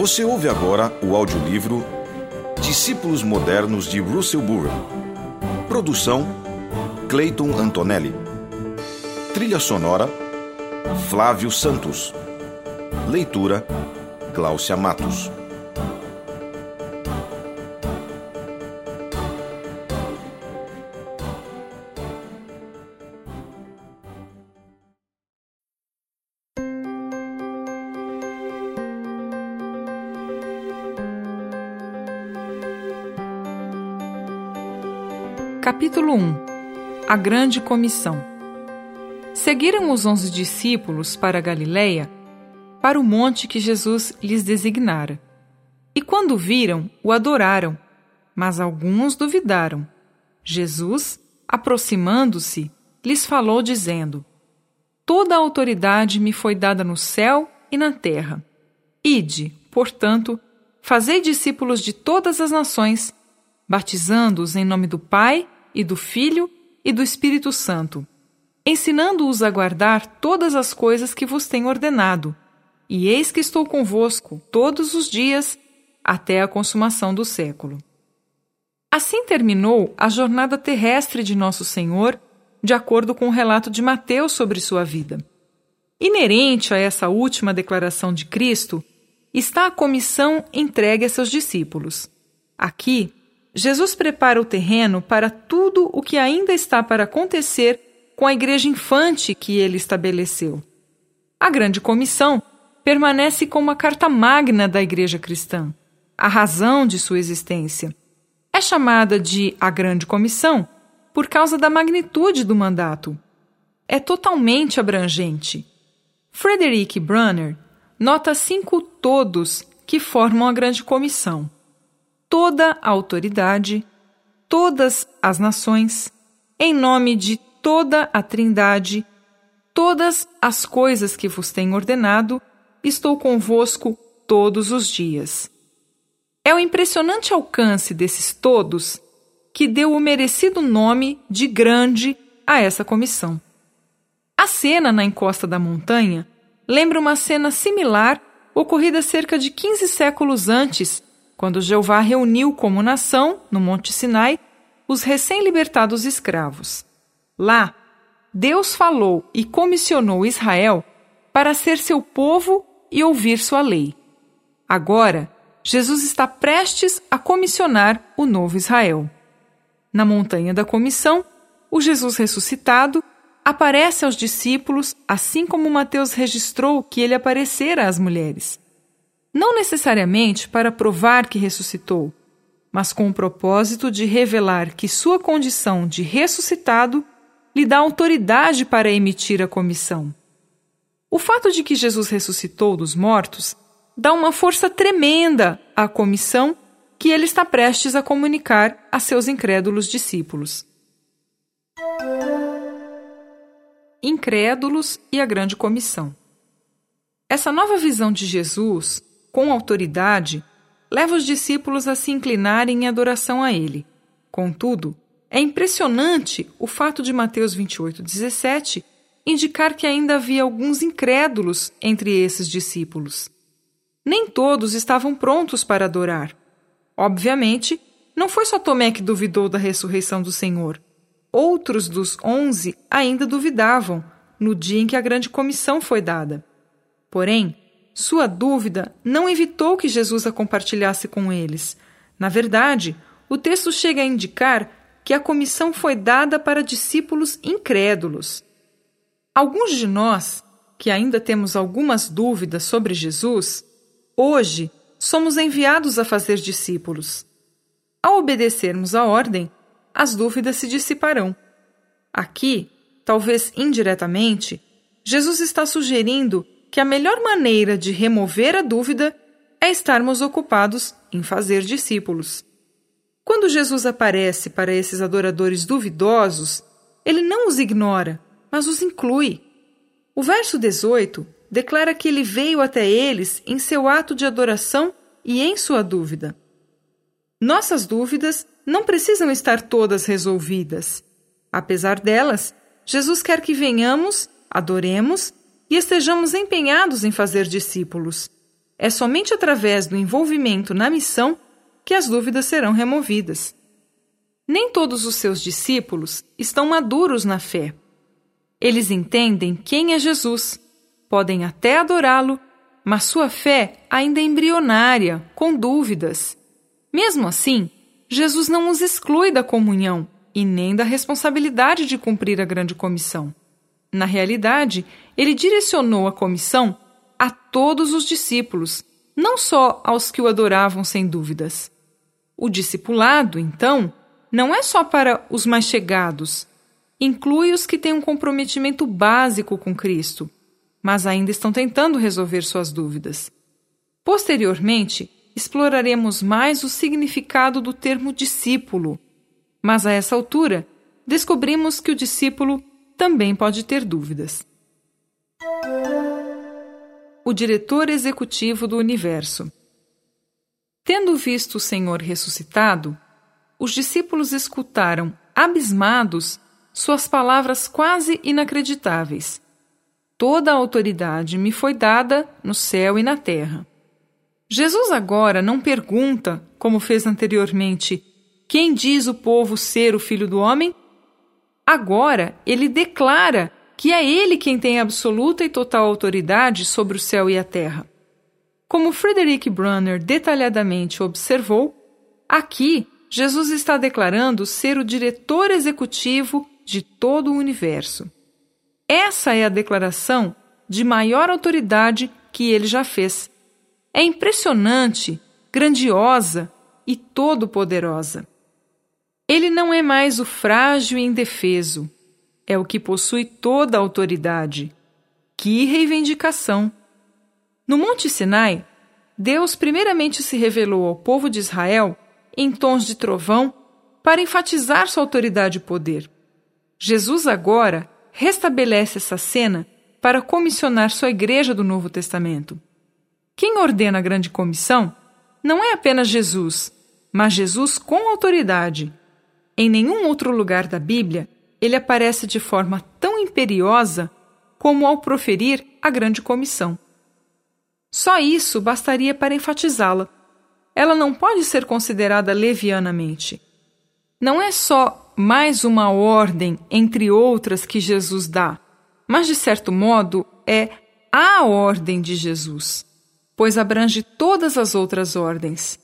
Você ouve agora o audiolivro Discípulos Modernos de Russell Burroughs. Produção Clayton Antonelli. Trilha sonora Flávio Santos. Leitura Gláucia Matos. Capítulo 1 A Grande Comissão Seguiram os onze discípulos para Galiléia, para o monte que Jesus lhes designara. E quando viram, o adoraram, mas alguns duvidaram. Jesus, aproximando-se, lhes falou, dizendo: Toda a autoridade me foi dada no céu e na terra. Ide, portanto, fazei discípulos de todas as nações, batizando-os em nome do Pai e do Filho e do Espírito Santo, ensinando-os a guardar todas as coisas que vos tenho ordenado. E eis que estou convosco todos os dias até a consumação do século. Assim terminou a jornada terrestre de Nosso Senhor, de acordo com o relato de Mateus sobre sua vida. Inerente a essa última declaração de Cristo está a comissão entregue a seus discípulos. Aqui, Jesus prepara o terreno para tudo o que ainda está para acontecer com a igreja infante que ele estabeleceu. A grande comissão permanece como a carta magna da igreja cristã, a razão de sua existência. É chamada de a grande comissão por causa da magnitude do mandato. É totalmente abrangente. Frederick Brunner nota cinco todos que formam a grande comissão toda a autoridade, todas as nações, em nome de toda a Trindade, todas as coisas que vos tenho ordenado, estou convosco todos os dias. É o impressionante alcance desses todos que deu o merecido nome de grande a essa comissão. A cena na encosta da montanha lembra uma cena similar ocorrida cerca de 15 séculos antes quando Jeová reuniu como nação, no Monte Sinai, os recém-libertados escravos. Lá, Deus falou e comissionou Israel para ser seu povo e ouvir sua lei. Agora, Jesus está prestes a comissionar o novo Israel. Na montanha da comissão, o Jesus ressuscitado aparece aos discípulos, assim como Mateus registrou que ele aparecera às mulheres não necessariamente para provar que ressuscitou, mas com o propósito de revelar que sua condição de ressuscitado lhe dá autoridade para emitir a comissão. O fato de que Jesus ressuscitou dos mortos dá uma força tremenda à comissão que ele está prestes a comunicar a seus incrédulos discípulos. Incrédulos e a Grande Comissão. Essa nova visão de Jesus com autoridade, leva os discípulos a se inclinarem em adoração a ele. Contudo, é impressionante o fato de Mateus 28, 17 indicar que ainda havia alguns incrédulos entre esses discípulos. Nem todos estavam prontos para adorar. Obviamente, não foi só Tomé que duvidou da ressurreição do Senhor. Outros dos onze ainda duvidavam no dia em que a grande comissão foi dada. Porém, sua dúvida não evitou que Jesus a compartilhasse com eles. Na verdade, o texto chega a indicar que a comissão foi dada para discípulos incrédulos. Alguns de nós, que ainda temos algumas dúvidas sobre Jesus, hoje somos enviados a fazer discípulos. Ao obedecermos a ordem, as dúvidas se dissiparão. Aqui, talvez indiretamente, Jesus está sugerindo que a melhor maneira de remover a dúvida é estarmos ocupados em fazer discípulos. Quando Jesus aparece para esses adoradores duvidosos, ele não os ignora, mas os inclui. O verso 18 declara que ele veio até eles em seu ato de adoração e em sua dúvida. Nossas dúvidas não precisam estar todas resolvidas. Apesar delas, Jesus quer que venhamos, adoremos e estejamos empenhados em fazer discípulos. é somente através do envolvimento na missão que as dúvidas serão removidas. Nem todos os seus discípulos estão maduros na fé. Eles entendem quem é Jesus, podem até adorá-lo, mas sua fé ainda é embrionária, com dúvidas. Mesmo assim, Jesus não os exclui da comunhão e nem da responsabilidade de cumprir a grande comissão. Na realidade, ele direcionou a comissão a todos os discípulos, não só aos que o adoravam sem dúvidas. O discipulado, então, não é só para os mais chegados, inclui os que têm um comprometimento básico com Cristo, mas ainda estão tentando resolver suas dúvidas. Posteriormente, exploraremos mais o significado do termo discípulo, mas a essa altura descobrimos que o discípulo também pode ter dúvidas o diretor executivo do universo. Tendo visto o Senhor ressuscitado, os discípulos escutaram, abismados, suas palavras quase inacreditáveis. Toda a autoridade me foi dada no céu e na terra. Jesus agora não pergunta, como fez anteriormente, quem diz o povo ser o filho do homem? Agora ele declara que é ele quem tem absoluta e total autoridade sobre o céu e a terra. Como Frederick Brunner detalhadamente observou, aqui Jesus está declarando ser o diretor executivo de todo o universo. Essa é a declaração de maior autoridade que ele já fez. É impressionante, grandiosa e todo-poderosa. Ele não é mais o frágil e indefeso, é o que possui toda a autoridade. Que reivindicação! No Monte Sinai, Deus primeiramente se revelou ao povo de Israel em tons de trovão para enfatizar sua autoridade e poder. Jesus agora restabelece essa cena para comissionar sua igreja do Novo Testamento. Quem ordena a grande comissão não é apenas Jesus, mas Jesus com autoridade. Em nenhum outro lugar da Bíblia ele aparece de forma tão imperiosa como ao proferir a grande comissão. Só isso bastaria para enfatizá-la. Ela não pode ser considerada levianamente. Não é só mais uma ordem entre outras que Jesus dá, mas de certo modo é a ordem de Jesus, pois abrange todas as outras ordens.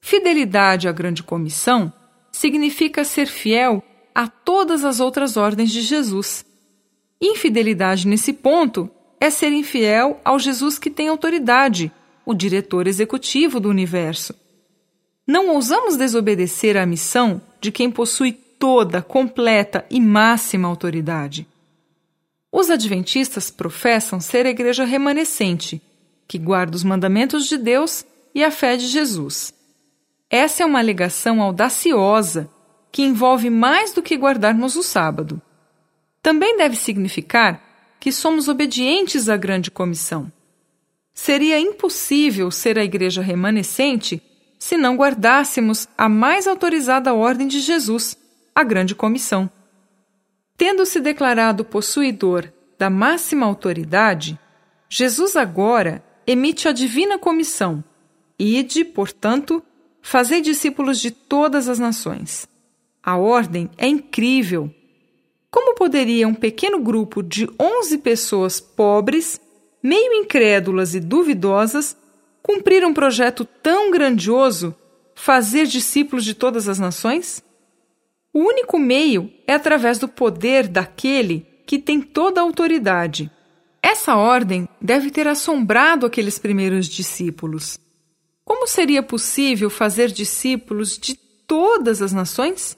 Fidelidade à grande comissão significa ser fiel a todas as outras ordens de Jesus. Infidelidade nesse ponto é ser infiel ao Jesus que tem autoridade, o diretor executivo do universo. Não ousamos desobedecer à missão de quem possui toda, completa e máxima autoridade. Os adventistas professam ser a igreja remanescente, que guarda os mandamentos de Deus e a fé de Jesus. Essa é uma alegação audaciosa que envolve mais do que guardarmos o sábado. Também deve significar que somos obedientes à grande comissão. Seria impossível ser a igreja remanescente se não guardássemos a mais autorizada ordem de Jesus, a grande comissão. Tendo-se declarado possuidor da máxima autoridade, Jesus agora emite a divina comissão: Ide, portanto, fazei discípulos de todas as nações. A ordem é incrível. Como poderia um pequeno grupo de 11 pessoas pobres, meio incrédulas e duvidosas, cumprir um projeto tão grandioso, fazer discípulos de todas as nações? O único meio é através do poder daquele que tem toda a autoridade. Essa ordem deve ter assombrado aqueles primeiros discípulos. Como seria possível fazer discípulos de todas as nações?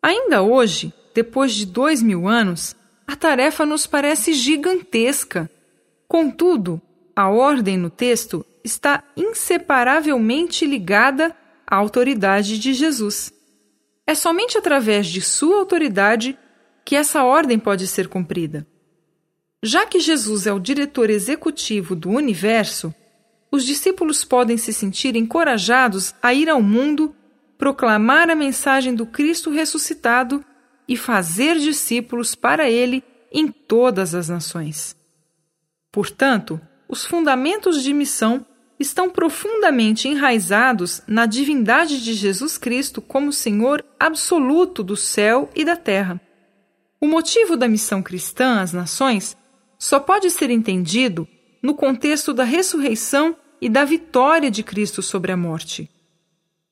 Ainda hoje, depois de dois mil anos, a tarefa nos parece gigantesca. Contudo, a ordem no texto está inseparavelmente ligada à autoridade de Jesus. É somente através de sua autoridade que essa ordem pode ser cumprida. Já que Jesus é o diretor executivo do universo, os discípulos podem se sentir encorajados a ir ao mundo proclamar a mensagem do Cristo ressuscitado e fazer discípulos para ele em todas as nações. Portanto, os fundamentos de missão estão profundamente enraizados na divindade de Jesus Cristo como Senhor absoluto do céu e da terra. O motivo da missão cristã às nações só pode ser entendido no contexto da ressurreição e da vitória de Cristo sobre a morte.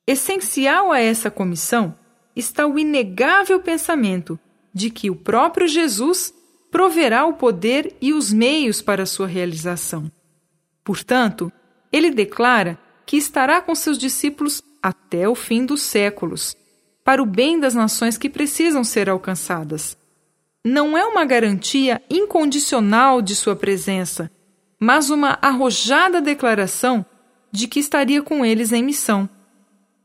Essencial a essa comissão está o inegável pensamento de que o próprio Jesus proverá o poder e os meios para sua realização. Portanto, ele declara que estará com seus discípulos até o fim dos séculos, para o bem das nações que precisam ser alcançadas. Não é uma garantia incondicional de sua presença, mas uma arrojada declaração de que estaria com eles em missão.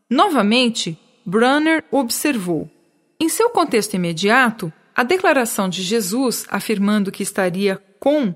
Novamente, Brunner observou: em seu contexto imediato, a declaração de Jesus afirmando que estaria com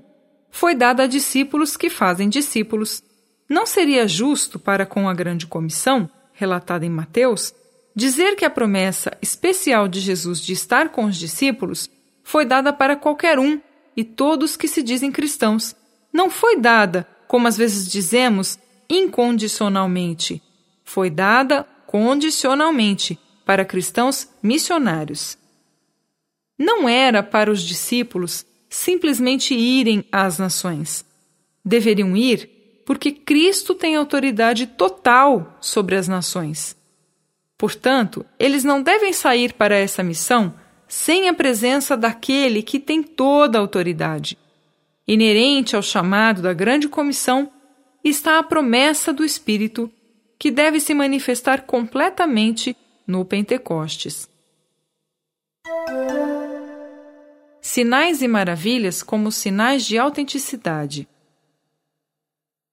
foi dada a discípulos que fazem discípulos. Não seria justo para com a grande comissão, relatada em Mateus, dizer que a promessa especial de Jesus de estar com os discípulos foi dada para qualquer um e todos que se dizem cristãos. Não foi dada, como às vezes dizemos, incondicionalmente. Foi dada condicionalmente para cristãos missionários. Não era para os discípulos simplesmente irem às nações. Deveriam ir porque Cristo tem autoridade total sobre as nações. Portanto, eles não devem sair para essa missão sem a presença daquele que tem toda a autoridade. Inerente ao chamado da grande comissão está a promessa do Espírito, que deve se manifestar completamente no Pentecostes. Sinais e maravilhas como sinais de autenticidade.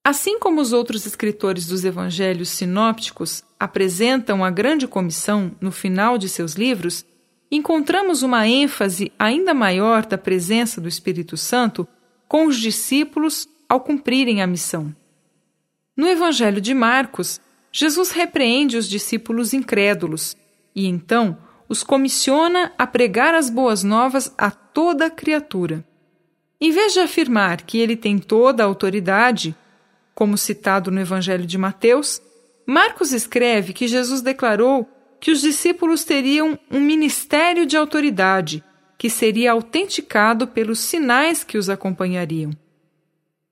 Assim como os outros escritores dos evangelhos sinópticos apresentam a grande comissão no final de seus livros, encontramos uma ênfase ainda maior da presença do Espírito Santo com os discípulos ao cumprirem a missão. No Evangelho de Marcos, Jesus repreende os discípulos incrédulos e então os comissiona a pregar as boas novas a toda criatura. Em vez de afirmar que ele tem toda a autoridade, como citado no Evangelho de Mateus, Marcos escreve que Jesus declarou que os discípulos teriam um ministério de autoridade que seria autenticado pelos sinais que os acompanhariam.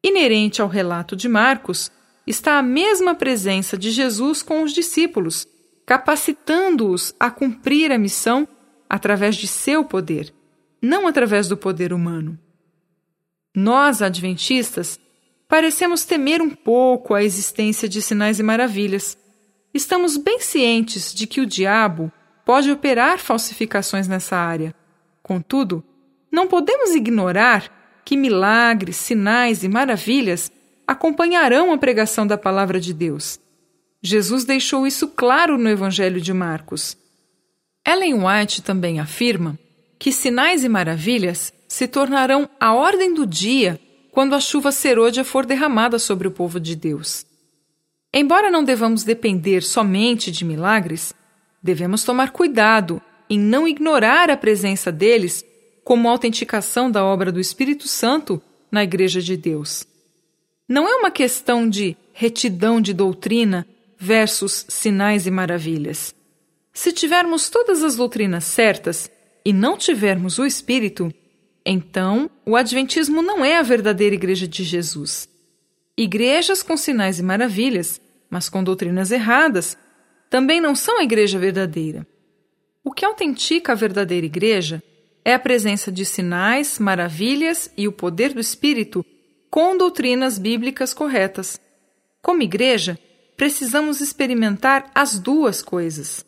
Inerente ao relato de Marcos está a mesma presença de Jesus com os discípulos, capacitando-os a cumprir a missão através de seu poder, não através do poder humano. Nós, adventistas, parecemos temer um pouco a existência de sinais e maravilhas. Estamos bem cientes de que o diabo pode operar falsificações nessa área. Contudo, não podemos ignorar que milagres, sinais e maravilhas acompanharão a pregação da palavra de Deus. Jesus deixou isso claro no Evangelho de Marcos. Ellen White também afirma que sinais e maravilhas se tornarão a ordem do dia quando a chuva serôdia for derramada sobre o povo de Deus. Embora não devamos depender somente de milagres, devemos tomar cuidado em não ignorar a presença deles como autenticação da obra do Espírito Santo na Igreja de Deus. Não é uma questão de retidão de doutrina versus sinais e maravilhas. Se tivermos todas as doutrinas certas e não tivermos o Espírito, então, o Adventismo não é a verdadeira Igreja de Jesus. Igrejas com sinais e maravilhas, mas com doutrinas erradas, também não são a Igreja verdadeira. O que autentica a verdadeira Igreja é a presença de sinais, maravilhas e o poder do Espírito com doutrinas bíblicas corretas. Como Igreja, precisamos experimentar as duas coisas.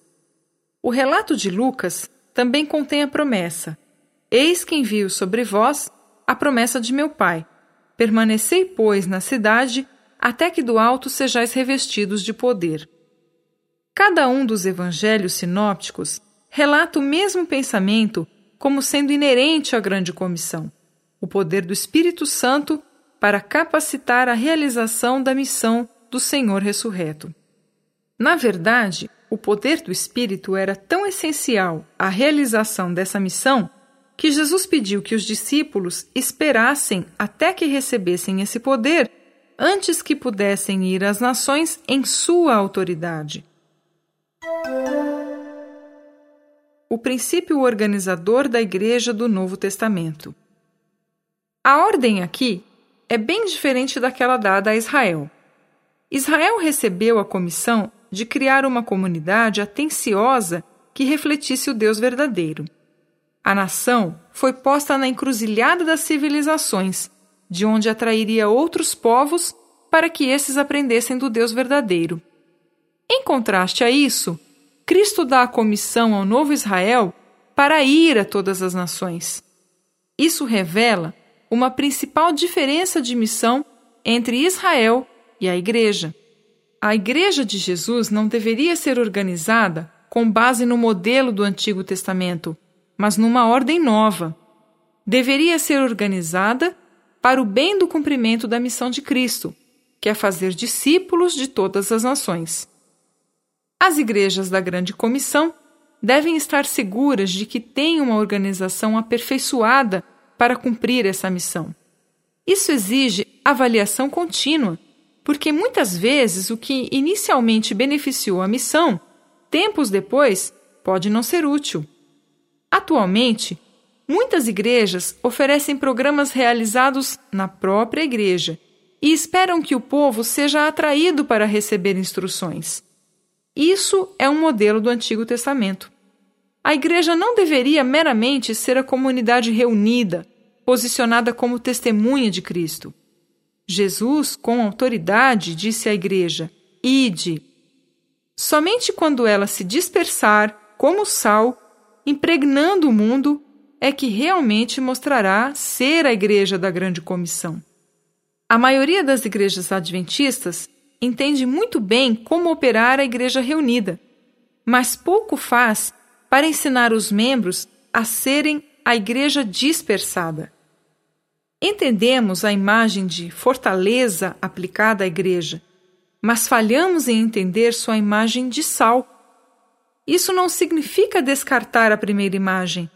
O relato de Lucas também contém a promessa Eis que envio sobre vós a promessa de meu Pai. Permanecei, pois, na cidade, até que do alto sejais revestidos de poder. Cada um dos evangelhos sinópticos relata o mesmo pensamento como sendo inerente à grande comissão, o poder do Espírito Santo para capacitar a realização da missão do Senhor ressurreto. Na verdade, o poder do Espírito era tão essencial à realização dessa missão que Jesus pediu que os discípulos esperassem até que recebessem esse poder antes que pudessem ir às nações em sua autoridade. O princípio organizador da Igreja do Novo Testamento. A ordem aqui é bem diferente daquela dada a Israel. Israel recebeu a comissão de criar uma comunidade atenciosa que refletisse o Deus verdadeiro. A nação foi posta na encruzilhada das civilizações, de onde atrairia outros povos para que esses aprendessem do Deus verdadeiro. Em contraste a isso, Cristo dá a comissão ao novo Israel para ir a todas as nações. Isso revela uma principal diferença de missão entre Israel e a Igreja. A Igreja de Jesus não deveria ser organizada com base no modelo do Antigo Testamento, mas numa ordem nova. Deveria ser organizada para o bem do cumprimento da missão de Cristo, que é fazer discípulos de todas as nações. As igrejas da Grande Comissão devem estar seguras de que têm uma organização aperfeiçoada para cumprir essa missão. Isso exige avaliação contínua, porque muitas vezes o que inicialmente beneficiou a missão, tempos depois, pode não ser útil. Atualmente, muitas igrejas oferecem programas realizados na própria igreja e esperam que o povo seja atraído para receber instruções. Isso é um modelo do Antigo Testamento. A igreja não deveria meramente ser a comunidade reunida, posicionada como testemunha de Cristo. Jesus, com autoridade, disse à igreja: Ide. Somente quando ela se dispersar, como sal, impregnando o mundo, é que realmente mostrará ser a igreja da grande comissão. A maioria das igrejas adventistas entende muito bem como operar a igreja reunida, mas pouco faz para ensinar os membros a serem a igreja dispersada. Entendemos a imagem de fortaleza aplicada à igreja, mas falhamos em entender sua imagem de sal. Isso não significa descartar a primeira imagem,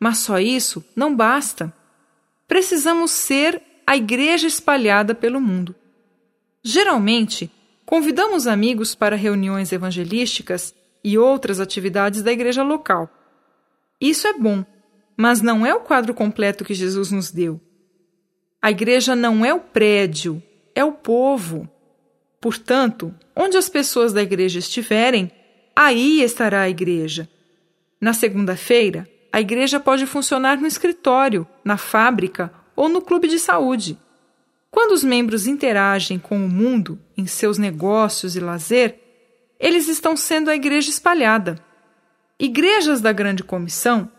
mas só isso não basta. Precisamos ser a igreja espalhada pelo mundo. Geralmente, convidamos amigos para reuniões evangelísticas e outras atividades da igreja local. Isso é bom, mas não é o quadro completo que Jesus nos deu. A igreja não é o prédio, é o povo. Portanto, onde as pessoas da igreja estiverem, aí estará a igreja. Na segunda-feira, a igreja pode funcionar no escritório, na fábrica ou no clube de saúde. Quando os membros interagem com o mundo em seus negócios e lazer, eles estão sendo a igreja espalhada. Igrejas da Grande Comissão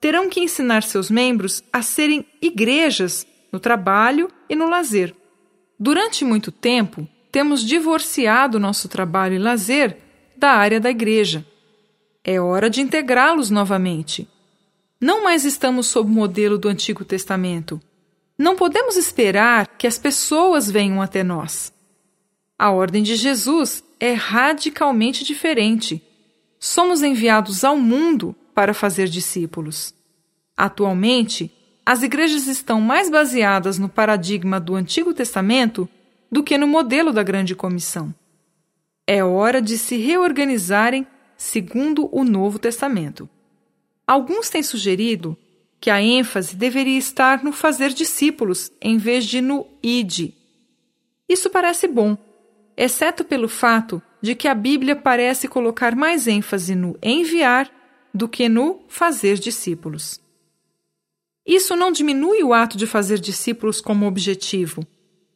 terão que ensinar seus membros a serem igrejas no trabalho e no lazer. Durante muito tempo, temos divorciado nosso trabalho e lazer da área da igreja. É hora de integrá-los novamente. Não mais estamos sob o modelo do Antigo Testamento não podemos esperar que as pessoas venham até nós. A ordem de Jesus é radicalmente diferente. Somos enviados ao mundo para fazer discípulos. Atualmente, as igrejas estão mais baseadas no paradigma do Antigo Testamento do que no modelo da Grande Comissão. É hora de se reorganizarem segundo o Novo Testamento. Alguns têm sugerido que a ênfase deveria estar no fazer discípulos em vez de no ide. Isso parece bom, exceto pelo fato de que a Bíblia parece colocar mais ênfase no enviar do que no fazer discípulos. Isso não diminui o ato de fazer discípulos como objetivo.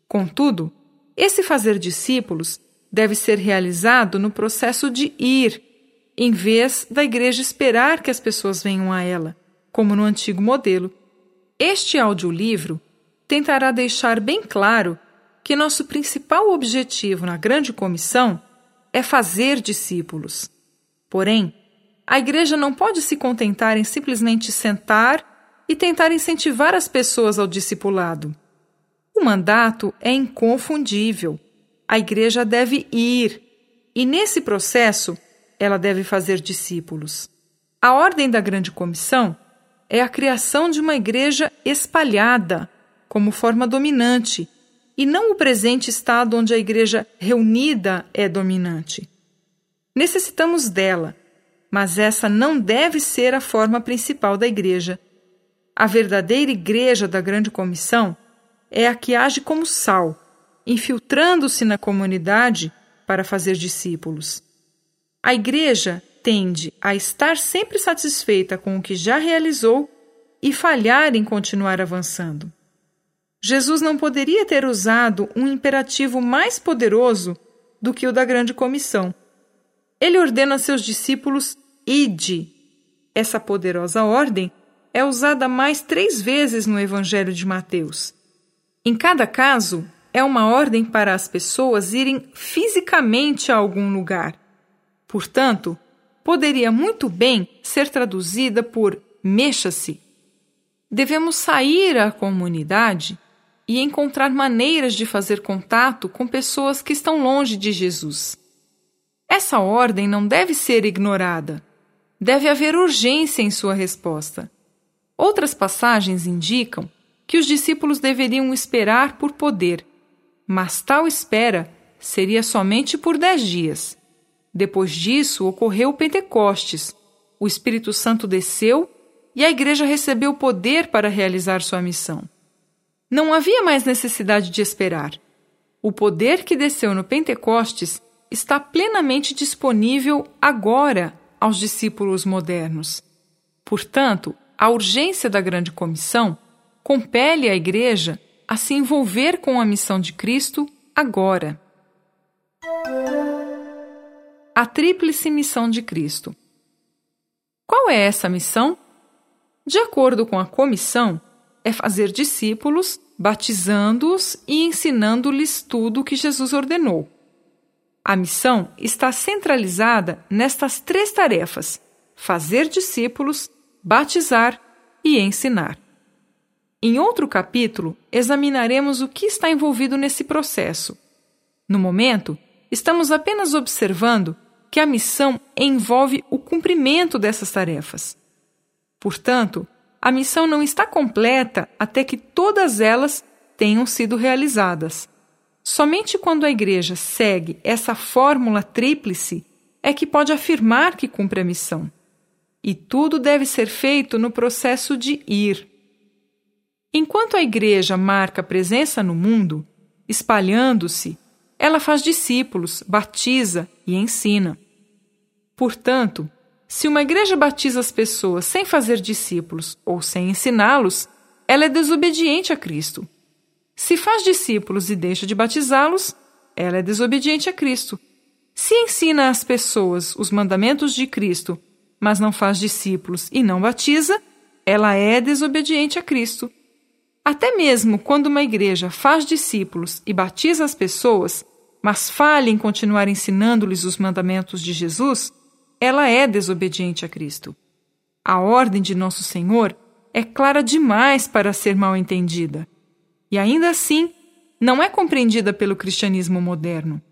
Contudo, esse fazer discípulos deve ser realizado no processo de ir, em vez da igreja esperar que as pessoas venham a ela como no antigo modelo. Este audiolivro tentará deixar bem claro que nosso principal objetivo na Grande Comissão é fazer discípulos. Porém, a Igreja não pode se contentar em simplesmente sentar e tentar incentivar as pessoas ao discipulado. O mandato é inconfundível. A Igreja deve ir, e nesse processo, ela deve fazer discípulos. A ordem da Grande Comissão é a criação de uma igreja espalhada como forma dominante, e não o presente estado onde a igreja reunida é dominante. Necessitamos dela, mas essa não deve ser a forma principal da igreja. A verdadeira igreja da Grande Comissão é a que age como sal, infiltrando-se na comunidade para fazer discípulos. A igreja tende a estar sempre satisfeita com o que já realizou e falhar em continuar avançando. Jesus não poderia ter usado um imperativo mais poderoso do que o da grande comissão. Ele ordena a seus discípulos: ide. Essa poderosa ordem é usada mais três vezes no Evangelho de Mateus. Em cada caso, é uma ordem para as pessoas irem fisicamente a algum lugar. Portanto, poderia muito bem ser traduzida por mexa-se. Devemos sair à comunidade e encontrar maneiras de fazer contato com pessoas que estão longe de Jesus. Essa ordem não deve ser ignorada. Deve haver urgência em sua resposta. Outras passagens indicam que os discípulos deveriam esperar por poder, mas tal espera seria somente por dez dias. Depois disso ocorreu o Pentecostes. O Espírito Santo desceu e a igreja recebeu poder para realizar sua missão. Não havia mais necessidade de esperar. O poder que desceu no Pentecostes está plenamente disponível agora aos discípulos modernos. Portanto, a urgência da grande comissão compele a Igreja a se envolver com a missão de Cristo agora. A tríplice missão de Cristo. Qual é essa missão? De acordo com a comissão, é fazer discípulos batizando-os e ensinando-lhes tudo o que Jesus ordenou. A missão está centralizada nestas três tarefas: fazer discípulos, batizar e ensinar. Em outro capítulo, examinaremos o que está envolvido nesse processo. No momento, estamos apenas observando que a missão envolve o cumprimento dessas tarefas. Portanto, a missão não está completa até que todas elas tenham sido realizadas. Somente quando a Igreja segue essa fórmula tríplice é que pode afirmar que cumpre a missão. E tudo deve ser feito no processo de ir. Enquanto a Igreja marca presença no mundo, espalhando-se, ela faz discípulos, batiza e ensina. Portanto, se uma igreja batiza as pessoas sem fazer discípulos ou sem ensiná-los, ela é desobediente a Cristo. Se faz discípulos e deixa de batizá-los, ela é desobediente a Cristo. Se ensina às pessoas os mandamentos de Cristo, mas não faz discípulos e não batiza, ela é desobediente a Cristo. Até mesmo quando uma igreja faz discípulos e batiza as pessoas, mas falha em continuar ensinando-lhes os mandamentos de Jesus, ela é desobediente a Cristo. A ordem de Nosso Senhor é clara demais para ser mal entendida. E ainda assim, não é compreendida pelo cristianismo moderno.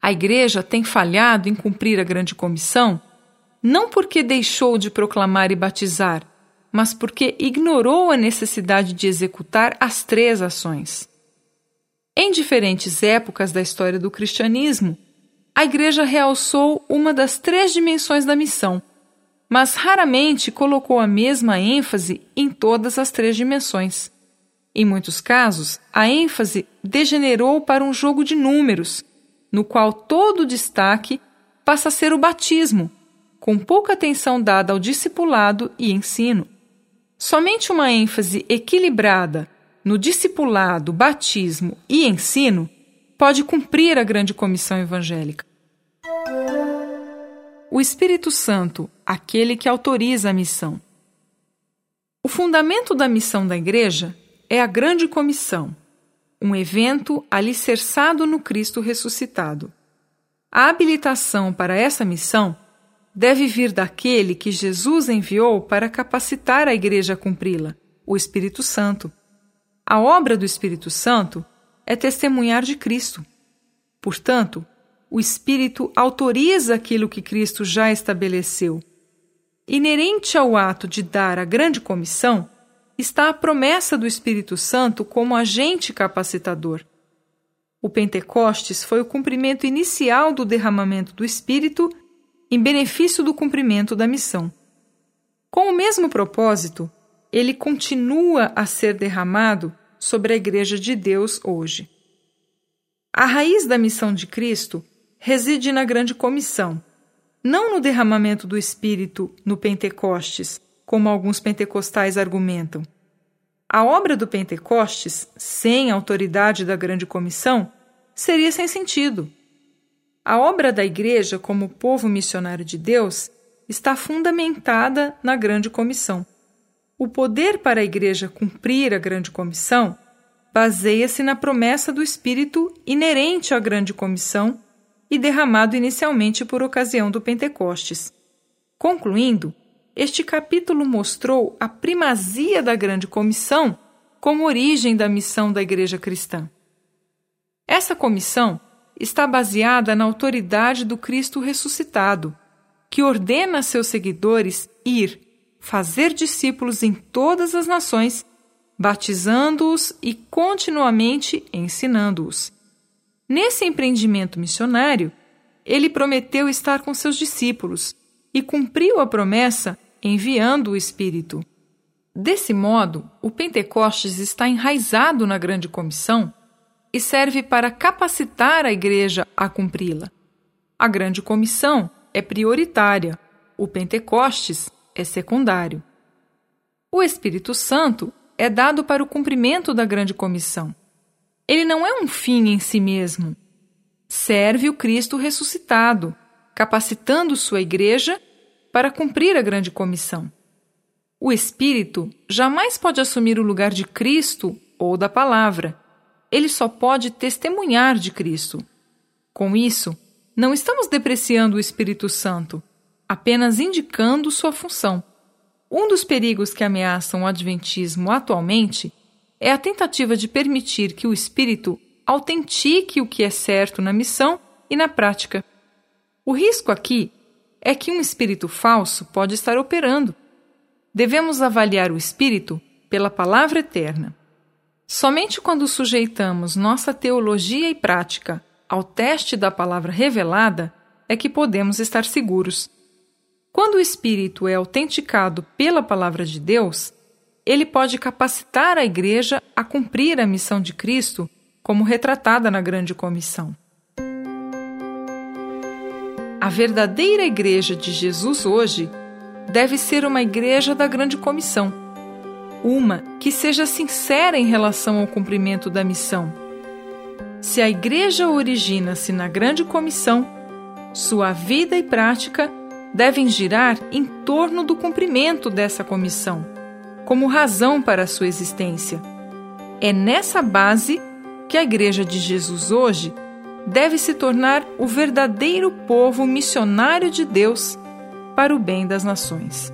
A Igreja tem falhado em cumprir a grande comissão não porque deixou de proclamar e batizar, mas porque ignorou a necessidade de executar as três ações. Em diferentes épocas da história do cristianismo, a Igreja realçou uma das três dimensões da missão, mas raramente colocou a mesma ênfase em todas as três dimensões. Em muitos casos, a ênfase degenerou para um jogo de números, no qual todo o destaque passa a ser o batismo, com pouca atenção dada ao discipulado e ensino. Somente uma ênfase equilibrada no discipulado, batismo e ensino pode cumprir a grande comissão evangélica. O Espírito Santo, aquele que autoriza a missão. O fundamento da missão da Igreja é a Grande Comissão, um evento alicerçado no Cristo ressuscitado. A habilitação para essa missão deve vir daquele que Jesus enviou para capacitar a Igreja a cumpri-la, o Espírito Santo. A obra do Espírito Santo é testemunhar de Cristo. Portanto, o Espírito autoriza aquilo que Cristo já estabeleceu. Inerente ao ato de dar a grande comissão está a promessa do Espírito Santo como agente capacitador. O Pentecostes foi o cumprimento inicial do derramamento do Espírito em benefício do cumprimento da missão. Com o mesmo propósito, ele continua a ser derramado sobre a Igreja de Deus hoje. A raiz da missão de Cristo reside na grande comissão, não no derramamento do Espírito no Pentecostes, como alguns pentecostais argumentam. A obra do Pentecostes, sem a autoridade da grande comissão, seria sem sentido. A obra da Igreja como povo missionário de Deus está fundamentada na grande comissão. O poder para a Igreja cumprir a grande comissão baseia-se na promessa do Espírito inerente à grande comissão e derramado inicialmente por ocasião do Pentecostes. Concluindo, este capítulo mostrou a primazia da grande comissão como origem da missão da Igreja cristã. Essa comissão está baseada na autoridade do Cristo ressuscitado, que ordena a seus seguidores ir, fazer discípulos em todas as nações batizando-os e continuamente ensinando-os. Nesse empreendimento missionário, ele prometeu estar com seus discípulos e cumpriu a promessa enviando o Espírito. Desse modo, o Pentecostes está enraizado na grande comissão e serve para capacitar a igreja a cumpri-la. A grande comissão é prioritária, o Pentecostes é secundário. O Espírito Santo é dado para o cumprimento da grande comissão. Ele não é um fim em si mesmo. Serve o Cristo ressuscitado, capacitando sua igreja para cumprir a grande comissão. O Espírito jamais pode assumir o lugar de Cristo ou da palavra. Ele só pode testemunhar de Cristo. Com isso, não estamos depreciando o Espírito Santo, apenas indicando sua função. Um dos perigos que ameaçam o Adventismo atualmente é a tentativa de permitir que o espírito autentique o que é certo na missão e na prática. O risco aqui é que um espírito falso pode estar operando. Devemos avaliar o espírito pela palavra eterna. Somente quando sujeitamos nossa teologia e prática ao teste da palavra revelada é que podemos estar seguros. Quando o Espírito é autenticado pela Palavra de Deus, ele pode capacitar a Igreja a cumprir a missão de Cristo, como retratada na Grande Comissão. A verdadeira Igreja de Jesus hoje deve ser uma Igreja da Grande Comissão, uma que seja sincera em relação ao cumprimento da missão. Se a Igreja origina-se na Grande Comissão, sua vida e prática devem girar em torno do cumprimento dessa comissão, como razão para sua existência. É nessa base que a Igreja de Jesus hoje deve se tornar o verdadeiro povo missionário de Deus para o bem das nações.